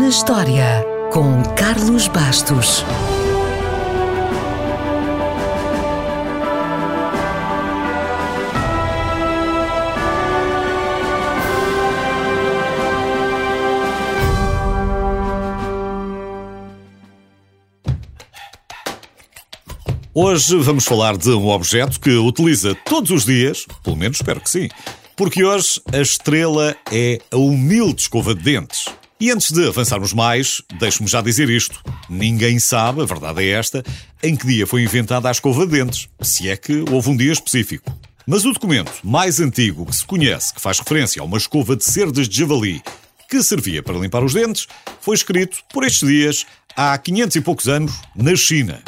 na História, com Carlos Bastos. Hoje vamos falar de um objeto que utiliza todos os dias, pelo menos espero que sim, porque hoje a estrela é a humilde escova de dentes. E antes de avançarmos mais, deixe-me já dizer isto. Ninguém sabe, a verdade é esta, em que dia foi inventada a escova de dentes, se é que houve um dia específico. Mas o documento mais antigo que se conhece, que faz referência a uma escova de cerdas de javali que servia para limpar os dentes, foi escrito por estes dias, há 500 e poucos anos, na China.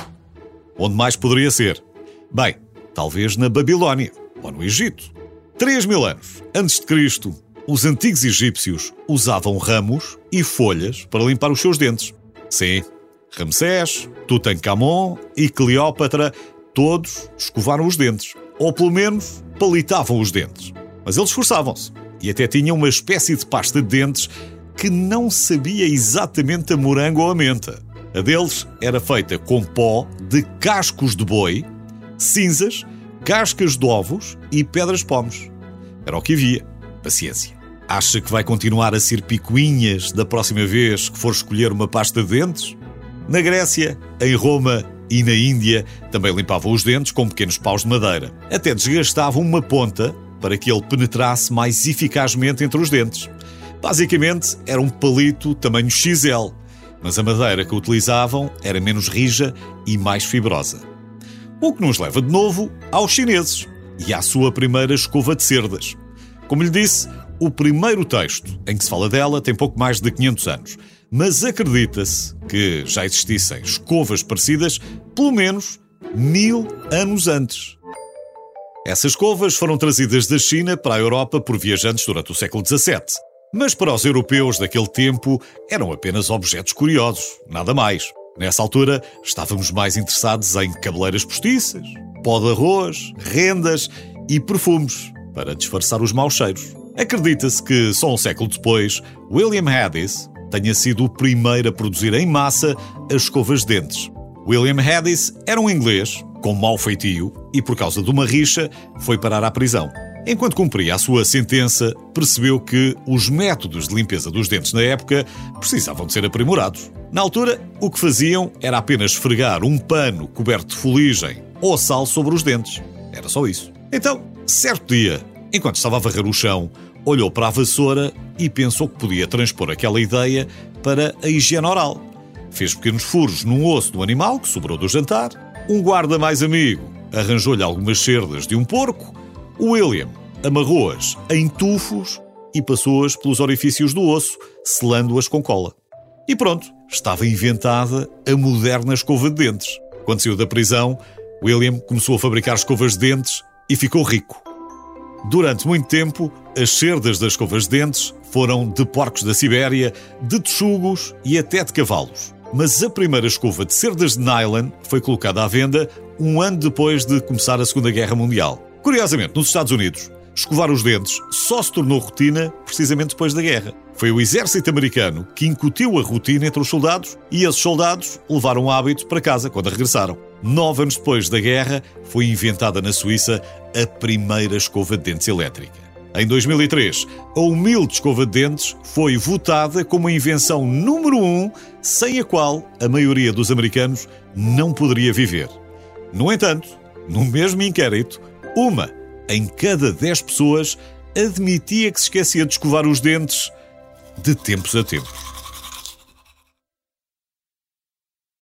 Onde mais poderia ser? Bem, talvez na Babilónia ou no Egito. 3 mil anos antes de Cristo, os antigos egípcios usavam ramos e folhas para limpar os seus dentes. Sim, Ramsés, Tutankhamon e Cleópatra, todos escovaram os dentes. Ou pelo menos palitavam os dentes. Mas eles esforçavam-se e até tinham uma espécie de pasta de dentes que não sabia exatamente a morango ou a menta. A deles era feita com pó de cascos de boi, cinzas, cascas de ovos e pedras pomes. Era o que havia. Paciência. Acha que vai continuar a ser picuinhas da próxima vez que for escolher uma pasta de dentes? Na Grécia, em Roma e na Índia também limpavam os dentes com pequenos paus de madeira. Até desgastavam uma ponta para que ele penetrasse mais eficazmente entre os dentes. Basicamente, era um palito tamanho XL, mas a madeira que utilizavam era menos rija e mais fibrosa. O que nos leva de novo aos chineses e à sua primeira escova de cerdas. Como lhe disse, o primeiro texto em que se fala dela tem pouco mais de 500 anos, mas acredita-se que já existissem escovas parecidas pelo menos mil anos antes. Essas escovas foram trazidas da China para a Europa por viajantes durante o século XVII. Mas para os europeus daquele tempo eram apenas objetos curiosos, nada mais. Nessa altura estávamos mais interessados em cabeleiras postiças, pó de arroz, rendas e perfumes para disfarçar os maus cheiros. Acredita-se que só um século depois, William Haddis tenha sido o primeiro a produzir em massa as escovas de dentes. William Haddis era um inglês com mau feitio e, por causa de uma rixa, foi parar à prisão. Enquanto cumpria a sua sentença, percebeu que os métodos de limpeza dos dentes na época precisavam de ser aprimorados. Na altura, o que faziam era apenas esfregar um pano coberto de fuligem ou sal sobre os dentes. Era só isso. Então, certo dia, enquanto estava a varrer o chão, olhou para a vassoura e pensou que podia transpor aquela ideia para a higiene oral. Fez pequenos furos num osso do animal que sobrou do jantar. Um guarda mais amigo arranjou-lhe algumas cerdas de um porco William amarrou-as em tufos e passou-as pelos orifícios do osso, selando-as com cola. E pronto, estava inventada a moderna escova de dentes. Quando saiu da prisão, William começou a fabricar escovas de dentes e ficou rico. Durante muito tempo, as cerdas das escovas de dentes foram de porcos da Sibéria, de texugos e até de cavalos. Mas a primeira escova de cerdas de nylon foi colocada à venda um ano depois de começar a Segunda Guerra Mundial. Curiosamente, nos Estados Unidos, escovar os dentes só se tornou rotina precisamente depois da guerra. Foi o exército americano que incutiu a rotina entre os soldados e esses soldados levaram o hábito para casa quando regressaram. Nove anos depois da guerra, foi inventada na Suíça a primeira escova de dentes elétrica. Em 2003, a humilde escova de dentes foi votada como a invenção número um, sem a qual a maioria dos americanos não poderia viver. No entanto, no mesmo inquérito, uma em cada dez pessoas admitia que se esquecia de escovar os dentes de tempos a tempos.